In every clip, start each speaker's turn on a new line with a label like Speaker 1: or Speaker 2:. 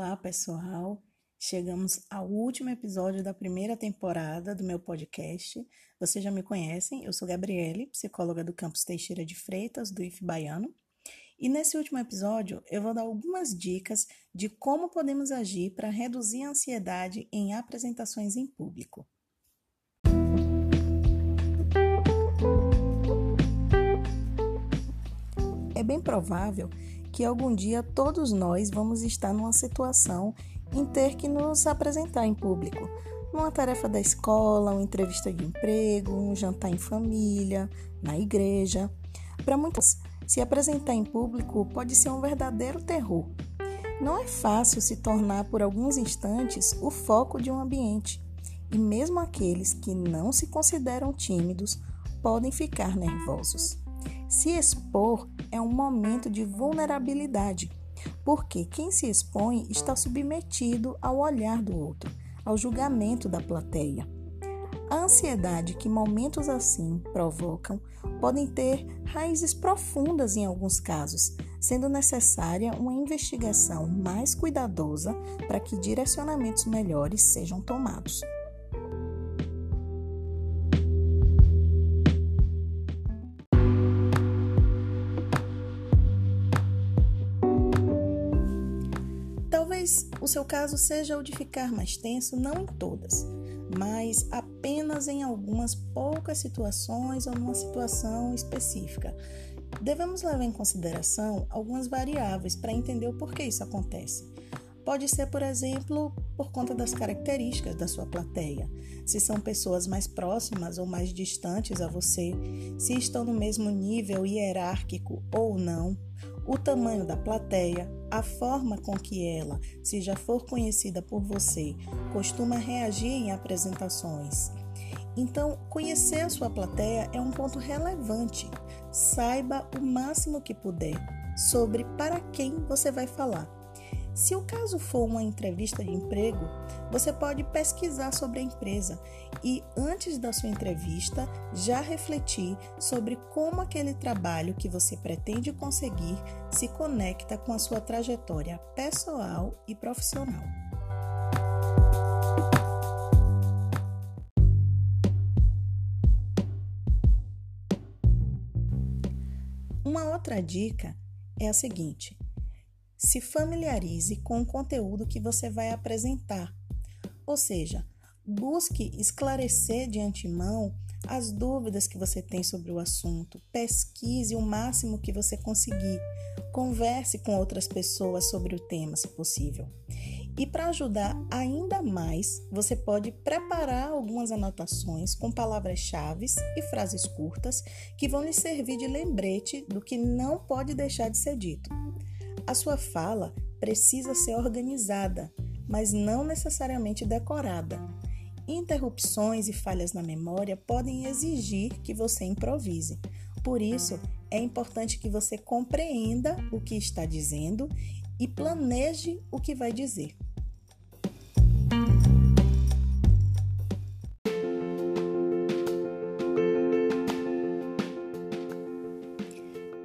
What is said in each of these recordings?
Speaker 1: Olá, pessoal. Chegamos ao último episódio da primeira temporada do meu podcast. Vocês já me conhecem, eu sou Gabriele, psicóloga do campus Teixeira de Freitas, do IF Baiano. E nesse último episódio, eu vou dar algumas dicas de como podemos agir para reduzir a ansiedade em apresentações em público. É bem provável que algum dia todos nós vamos estar numa situação em ter que nos apresentar em público, numa tarefa da escola, uma entrevista de emprego, um jantar em família, na igreja. Para muitas, se apresentar em público pode ser um verdadeiro terror. Não é fácil se tornar por alguns instantes o foco de um ambiente, e mesmo aqueles que não se consideram tímidos podem ficar nervosos. Se expor é um momento de vulnerabilidade, porque quem se expõe está submetido ao olhar do outro, ao julgamento da plateia. A ansiedade que momentos assim provocam podem ter raízes profundas em alguns casos, sendo necessária uma investigação mais cuidadosa para que direcionamentos melhores sejam tomados. Talvez o seu caso seja o de ficar mais tenso, não em todas, mas apenas em algumas poucas situações ou numa situação específica. Devemos levar em consideração algumas variáveis para entender o porquê isso acontece. Pode ser, por exemplo, por conta das características da sua plateia, se são pessoas mais próximas ou mais distantes a você, se estão no mesmo nível hierárquico ou não, o tamanho da plateia, a forma com que ela, se já for conhecida por você, costuma reagir em apresentações. Então, conhecer a sua plateia é um ponto relevante. Saiba o máximo que puder sobre para quem você vai falar. Se o caso for uma entrevista de emprego, você pode pesquisar sobre a empresa e, antes da sua entrevista, já refletir sobre como aquele trabalho que você pretende conseguir se conecta com a sua trajetória pessoal e profissional. Uma outra dica é a seguinte se familiarize com o conteúdo que você vai apresentar. Ou seja, busque esclarecer de antemão as dúvidas que você tem sobre o assunto, pesquise o máximo que você conseguir, converse com outras pessoas sobre o tema, se possível. E para ajudar ainda mais, você pode preparar algumas anotações com palavras-chave e frases curtas que vão lhe servir de lembrete do que não pode deixar de ser dito. A sua fala precisa ser organizada, mas não necessariamente decorada. Interrupções e falhas na memória podem exigir que você improvise. Por isso, é importante que você compreenda o que está dizendo e planeje o que vai dizer.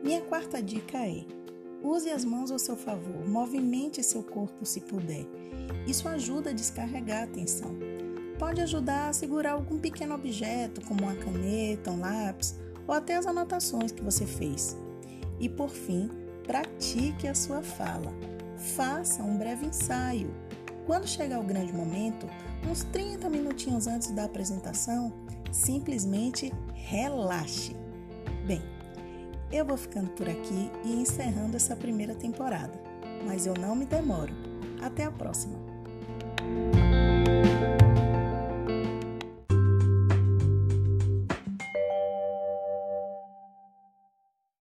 Speaker 1: Minha quarta dica é Use as mãos ao seu favor, movimente seu corpo se puder. Isso ajuda a descarregar a tensão. Pode ajudar a segurar algum pequeno objeto, como uma caneta, um lápis ou até as anotações que você fez. E por fim, pratique a sua fala. Faça um breve ensaio. Quando chegar o grande momento, uns 30 minutinhos antes da apresentação, simplesmente relaxe. Bem, eu vou ficando por aqui e encerrando essa primeira temporada, mas eu não me demoro. Até a próxima!